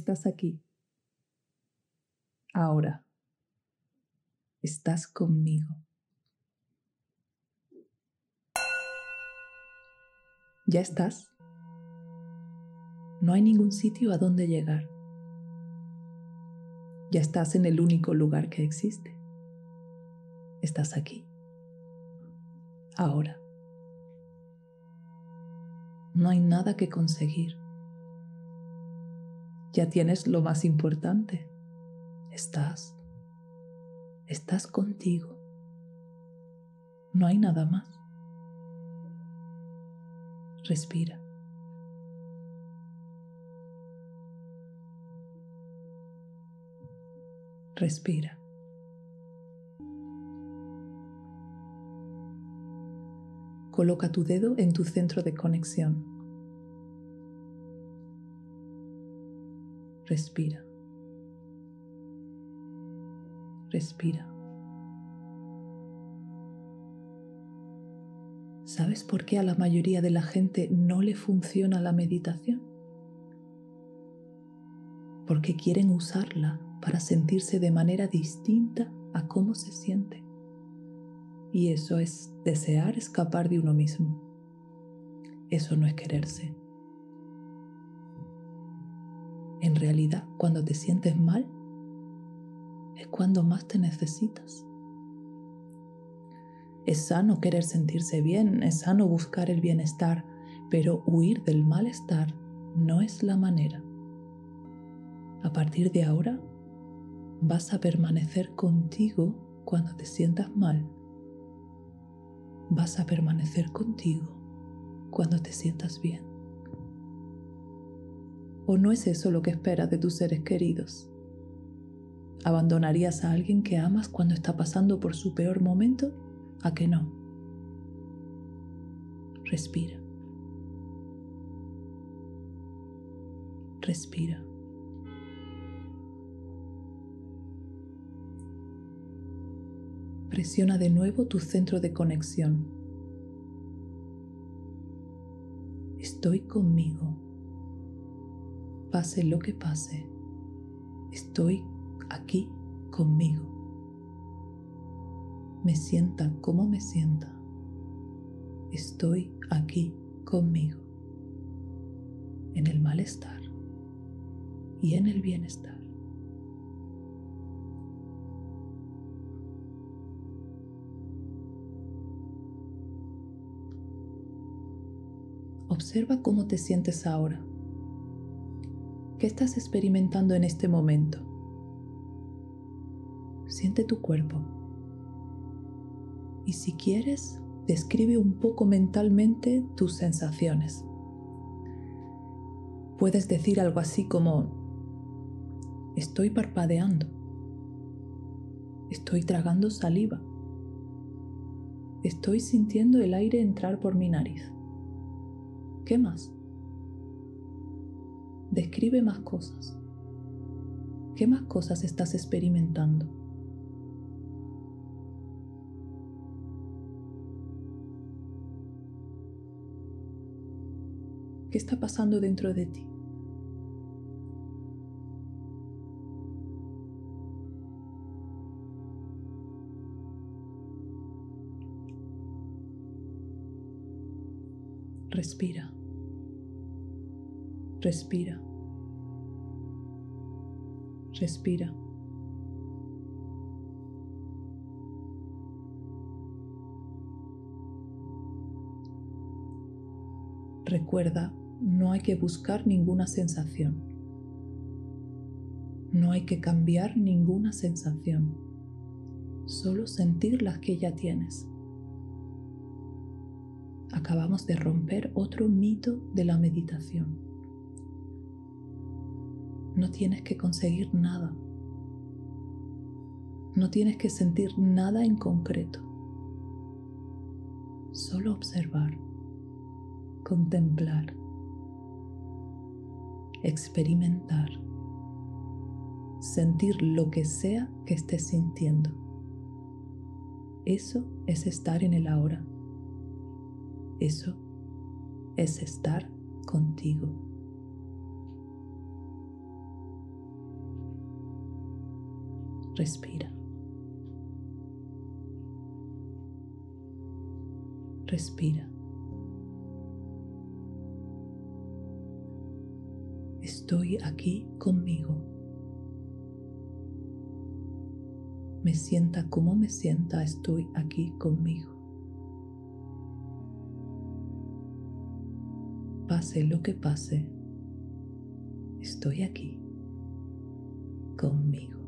estás aquí. Ahora. Estás conmigo. Ya estás. No hay ningún sitio a donde llegar. Ya estás en el único lugar que existe. Estás aquí. Ahora. No hay nada que conseguir. Ya tienes lo más importante. Estás. Estás contigo. No hay nada más. Respira. Respira. Coloca tu dedo en tu centro de conexión. Respira. Respira. ¿Sabes por qué a la mayoría de la gente no le funciona la meditación? Porque quieren usarla para sentirse de manera distinta a cómo se siente. Y eso es desear escapar de uno mismo. Eso no es quererse. En realidad, cuando te sientes mal, es cuando más te necesitas. Es sano querer sentirse bien, es sano buscar el bienestar, pero huir del malestar no es la manera. A partir de ahora, vas a permanecer contigo cuando te sientas mal. Vas a permanecer contigo cuando te sientas bien. ¿O no es eso lo que esperas de tus seres queridos? ¿Abandonarías a alguien que amas cuando está pasando por su peor momento? ¿A que no? Respira. Respira. Presiona de nuevo tu centro de conexión. Estoy conmigo. Pase lo que pase, estoy aquí conmigo. Me sienta como me sienta. Estoy aquí conmigo. En el malestar y en el bienestar. Observa cómo te sientes ahora. ¿Qué estás experimentando en este momento? Siente tu cuerpo. Y si quieres, describe un poco mentalmente tus sensaciones. Puedes decir algo así como, estoy parpadeando, estoy tragando saliva, estoy sintiendo el aire entrar por mi nariz. ¿Qué más? Describe más cosas. ¿Qué más cosas estás experimentando? ¿Qué está pasando dentro de ti? Respira. Respira. Respira. Recuerda, no hay que buscar ninguna sensación. No hay que cambiar ninguna sensación. Solo sentir las que ya tienes. Acabamos de romper otro mito de la meditación no tienes que conseguir nada. No tienes que sentir nada en concreto. Solo observar, contemplar, experimentar, sentir lo que sea que estés sintiendo. Eso es estar en el ahora. Eso es estar contigo. Respira. Respira. Estoy aquí conmigo. Me sienta como me sienta, estoy aquí conmigo. Pase lo que pase, estoy aquí conmigo.